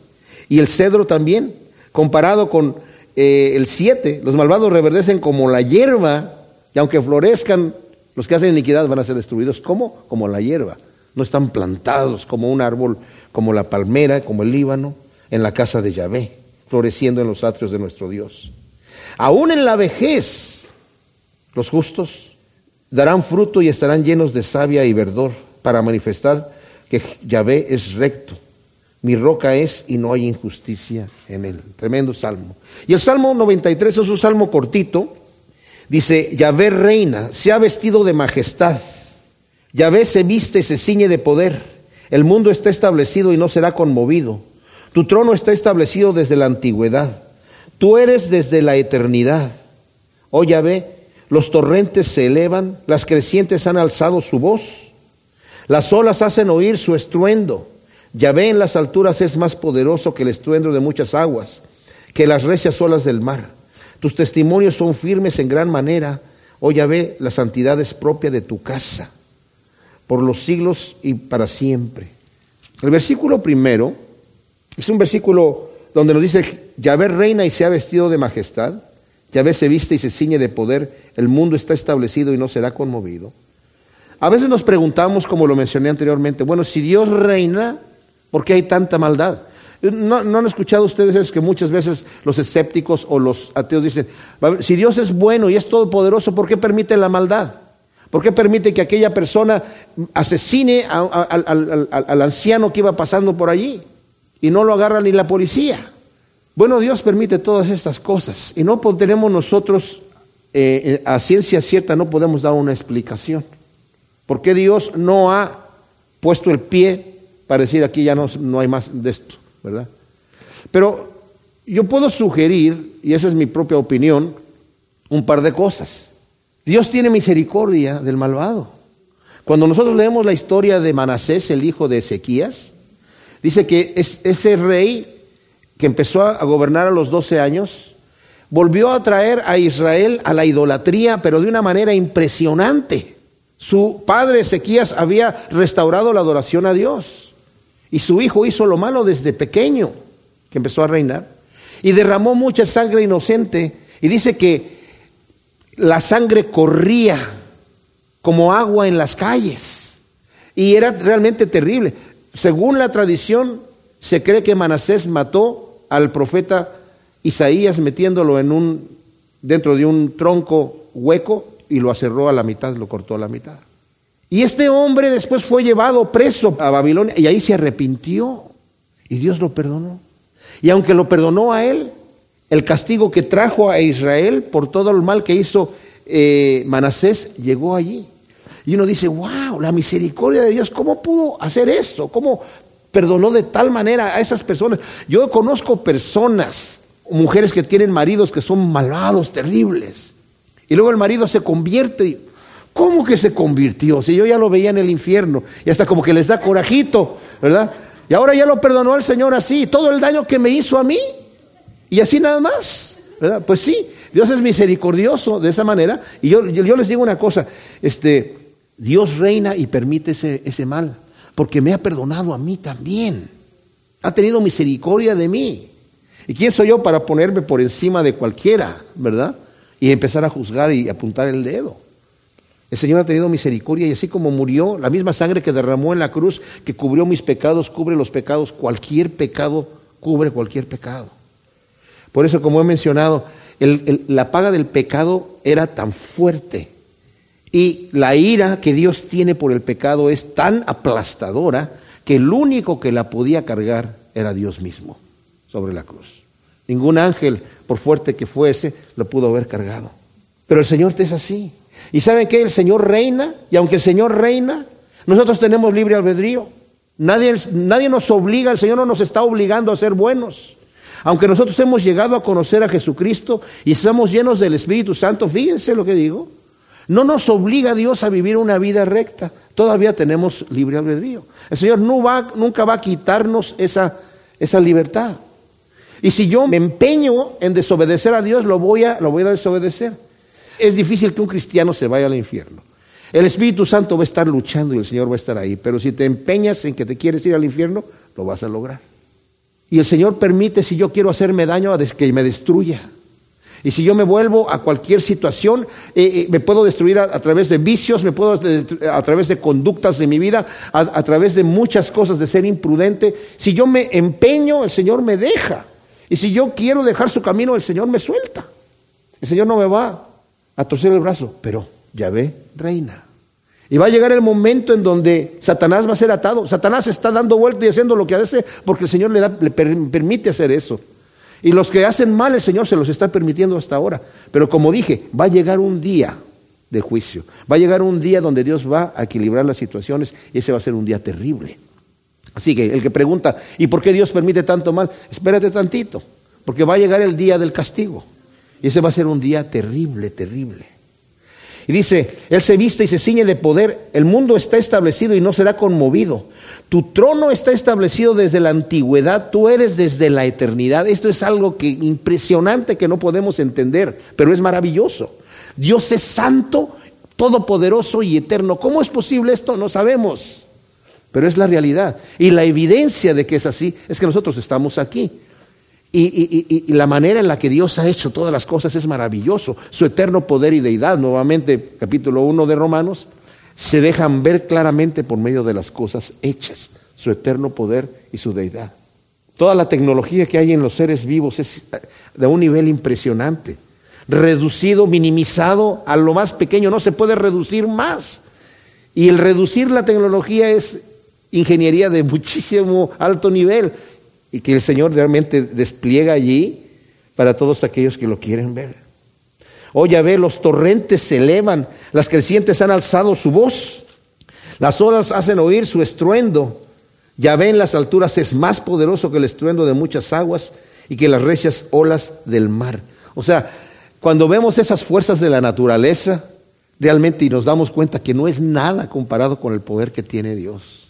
y el cedro también, comparado con eh, el siete, los malvados reverdecen como la hierba, y aunque florezcan, los que hacen iniquidad van a ser destruidos. ¿Cómo? Como la hierba. No están plantados como un árbol, como la palmera, como el Líbano, en la casa de Yahvé, floreciendo en los atrios de nuestro Dios. Aún en la vejez, los justos darán fruto y estarán llenos de savia y verdor para manifestar que Yahvé es recto mi roca es y no hay injusticia en él. Tremendo salmo. Y el Salmo 93 es un salmo cortito. Dice, Yahvé reina, se ha vestido de majestad. Yahvé se viste, se ciñe de poder. El mundo está establecido y no será conmovido. Tu trono está establecido desde la antigüedad. Tú eres desde la eternidad. Oh Yahvé, los torrentes se elevan, las crecientes han alzado su voz. Las olas hacen oír su estruendo. Yahvé en las alturas es más poderoso que el estruendo de muchas aguas, que las recias olas del mar. Tus testimonios son firmes en gran manera. Oh Yahvé, la santidad es propia de tu casa, por los siglos y para siempre. El versículo primero es un versículo donde nos dice, Yahvé reina y se ha vestido de majestad, Yahvé se viste y se ciñe de poder, el mundo está establecido y no será conmovido. A veces nos preguntamos, como lo mencioné anteriormente, bueno, si Dios reina, ¿Por qué hay tanta maldad? ¿No, han escuchado ustedes eso que muchas veces los escépticos o los ateos dicen, si Dios es bueno y es todopoderoso, ¿por qué permite la maldad? ¿Por qué permite que aquella persona asesine al, anciano que iba pasando por allí y no lo agarra ni la policía? Bueno, Dios permite todas estas cosas y no tenemos nosotros, eh, eh, a ciencia cierta, no podemos dar una explicación. ¿Por qué Dios no ha puesto el pie para decir aquí ya no, no hay más de esto, ¿verdad? Pero yo puedo sugerir, y esa es mi propia opinión, un par de cosas. Dios tiene misericordia del malvado. Cuando nosotros leemos la historia de Manasés, el hijo de Ezequías, dice que es, ese rey que empezó a gobernar a los 12 años, volvió a traer a Israel a la idolatría, pero de una manera impresionante. Su padre Ezequías había restaurado la adoración a Dios. Y su hijo hizo lo malo desde pequeño, que empezó a reinar, y derramó mucha sangre inocente. Y dice que la sangre corría como agua en las calles. Y era realmente terrible. Según la tradición, se cree que Manasés mató al profeta Isaías metiéndolo en un, dentro de un tronco hueco y lo acerró a la mitad, lo cortó a la mitad. Y este hombre después fue llevado preso a Babilonia y ahí se arrepintió. Y Dios lo perdonó. Y aunque lo perdonó a él, el castigo que trajo a Israel por todo el mal que hizo eh, Manasés llegó allí. Y uno dice, wow, la misericordia de Dios, ¿cómo pudo hacer esto? ¿Cómo perdonó de tal manera a esas personas? Yo conozco personas, mujeres que tienen maridos que son malvados, terribles. Y luego el marido se convierte. ¿Cómo que se convirtió? Si yo ya lo veía en el infierno. Y hasta como que les da corajito, ¿verdad? Y ahora ya lo perdonó el Señor así. Todo el daño que me hizo a mí. Y así nada más. ¿verdad? Pues sí, Dios es misericordioso de esa manera. Y yo, les digo una cosa. Este, Dios reina y permite ese mal. Porque me ha perdonado a mí también. Ha tenido misericordia de mí. ¿Y quién soy yo para ponerme por encima de cualquiera, verdad? Y empezar a juzgar y apuntar el dedo. El Señor ha tenido misericordia y así como murió, la misma sangre que derramó en la cruz, que cubrió mis pecados, cubre los pecados, cualquier pecado cubre cualquier pecado. Por eso, como he mencionado, la paga del pecado era tan fuerte y la ira que Dios tiene por el pecado es tan aplastadora que el único que la podía cargar era Dios mismo sobre la cruz. Ningún ángel, por fuerte que fuese, lo pudo haber cargado. Pero el Señor te es así. ¿Y saben qué? El Señor reina, y aunque el Señor reina, nosotros tenemos libre albedrío. Nadie, nadie nos obliga, el Señor no nos está obligando a ser buenos. Aunque nosotros hemos llegado a conocer a Jesucristo y estamos llenos del Espíritu Santo, fíjense lo que digo, no nos obliga Dios a vivir una vida recta. Todavía tenemos libre albedrío. El Señor no va, nunca va a quitarnos esa, esa libertad. Y si yo me empeño en desobedecer a Dios, lo voy a, lo voy a desobedecer. Es difícil que un cristiano se vaya al infierno. El Espíritu Santo va a estar luchando y el Señor va a estar ahí. Pero si te empeñas en que te quieres ir al infierno, lo vas a lograr. Y el Señor permite, si yo quiero hacerme daño, que me destruya. Y si yo me vuelvo a cualquier situación, eh, eh, me puedo destruir a, través de vicios, me puedo a través de conductas de mi vida, a, a través de muchas cosas, de ser imprudente. Si yo me empeño, el Señor me deja. Y si yo quiero dejar su camino, el Señor me suelta. El Señor no me va a torcer el brazo, pero Yahvé reina. Y va a llegar el momento en donde Satanás va a ser atado. Satanás está dando vuelta y haciendo lo que hace porque el Señor le, da, le permite hacer eso. Y los que hacen mal el Señor se los está permitiendo hasta ahora. Pero como dije, va a llegar un día de juicio. Va a llegar un día donde Dios va a equilibrar las situaciones y ese va a ser un día terrible. Así que el que pregunta, ¿y por qué Dios permite tanto mal? Espérate tantito, porque va a llegar el día del castigo. Y ese va a ser un día terrible, terrible. Y dice, Él se viste y se ciñe de poder, el mundo está establecido y no será conmovido. Tu trono está establecido desde la antigüedad, tú eres desde la eternidad. Esto es algo que impresionante que no podemos entender, pero es maravilloso. Dios es santo, todopoderoso y eterno. ¿Cómo es posible esto? No sabemos, pero es la realidad. Y la evidencia de que es así es que nosotros estamos aquí. Y, la manera en la que Dios ha hecho todas las cosas es maravilloso. Su eterno poder y deidad, nuevamente capítulo 1 de Romanos, se dejan ver claramente por medio de las cosas hechas, su eterno poder y su deidad. Toda la tecnología que hay en los seres vivos es de un nivel impresionante, reducido, minimizado a lo más pequeño, no se puede reducir más. Y el reducir la tecnología es ingeniería de (laughs) muchísimo alto nivel y que el Señor realmente despliega allí para todos aquellos que lo quieren ver. Oh, ya ve, los torrentes se elevan, las crecientes han alzado su voz, las olas hacen oír su estruendo. Ya ve, en las alturas es más poderoso que el estruendo de muchas aguas y que las recias olas del mar. O sea, cuando vemos esas fuerzas de la naturaleza, realmente y nos damos cuenta que no es nada comparado con el poder que tiene Dios.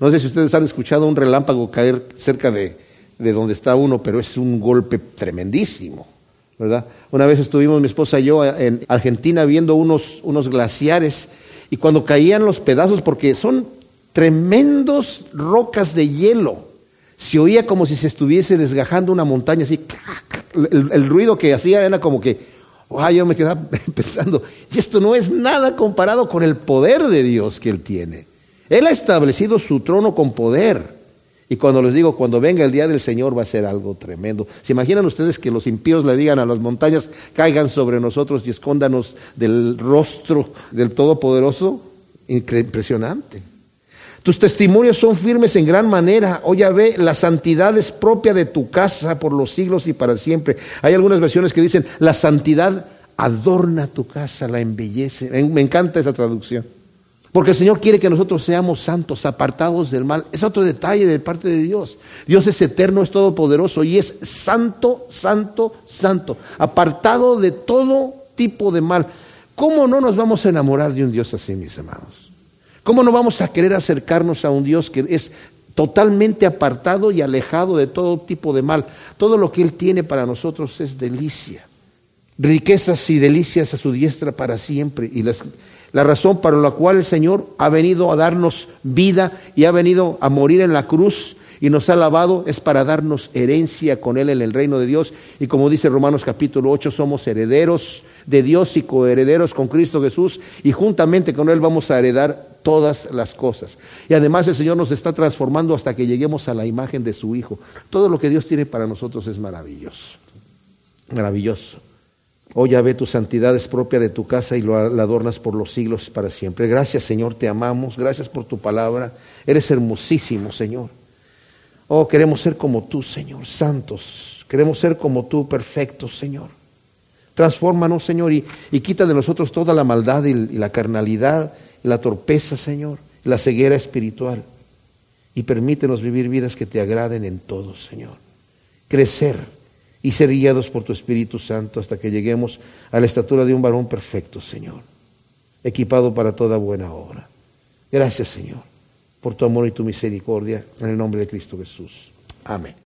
No sé si ustedes han escuchado un relámpago caer cerca de, donde está uno, pero es un golpe tremendísimo, ¿verdad? Una vez estuvimos mi esposa y yo en Argentina viendo unos, unos glaciares y cuando caían los pedazos, porque son tremendos rocas de hielo, se oía como si se estuviese desgajando una montaña así, el, ruido que hacía era como que, oh, yo me quedaba (laughs) pensando, y esto no es nada comparado con el poder de Dios que Él tiene. Él ha establecido su trono con poder. Y cuando les digo, cuando venga el día del Señor va a ser algo tremendo. ¿Se imaginan ustedes que los impíos le digan a las montañas, caigan sobre nosotros y escóndanos del rostro del Todopoderoso? Impresionante. Tus testimonios son firmes en gran manera. Oye, ve, la santidad es propia de tu casa por los siglos y para siempre. Hay algunas versiones que dicen, la santidad adorna tu casa, la embellece. Me encanta esa traducción. Porque el Señor quiere que nosotros seamos santos, apartados del mal. Es otro detalle de parte de Dios. Dios es eterno, es todopoderoso y es santo, santo, santo. Apartado de todo tipo de mal. ¿Cómo no nos vamos a enamorar de un Dios así, mis hermanos? ¿Cómo no vamos a querer acercarnos a un Dios que es totalmente apartado y alejado de todo tipo de mal? Todo lo que Él tiene para nosotros es delicia. Riquezas y delicias a su diestra para siempre. Y las la razón para la cual el Señor ha venido a darnos vida y ha venido a morir en la cruz y nos ha lavado es para darnos herencia con Él en el reino de Dios. Y como dice Romanos capítulo 8, somos herederos de Dios y coherederos con Cristo Jesús y juntamente con Él vamos a heredar todas las cosas. Y además el Señor nos está transformando hasta que lleguemos a la imagen de su Hijo. Todo lo que Dios tiene para nosotros es maravilloso. Maravilloso. Oh ve tu santidad es propia de tu casa y lo, la adornas por los siglos para siempre. Gracias Señor, te amamos. Gracias por tu palabra. Eres hermosísimo Señor. Oh, queremos ser como tú Señor, santos. Queremos ser como tú, perfectos Señor. Transfórmanos Señor y, quita de nosotros toda la maldad y, y la carnalidad y la torpeza Señor, y la ceguera espiritual. Y permítenos vivir vidas que te agraden en todo Señor. Crecer y ser guiados por tu Espíritu Santo hasta que lleguemos a la estatura de un varón perfecto, Señor, equipado para toda buena obra. Gracias, Señor, por tu amor y tu misericordia, en el nombre de Cristo Jesús. Amén.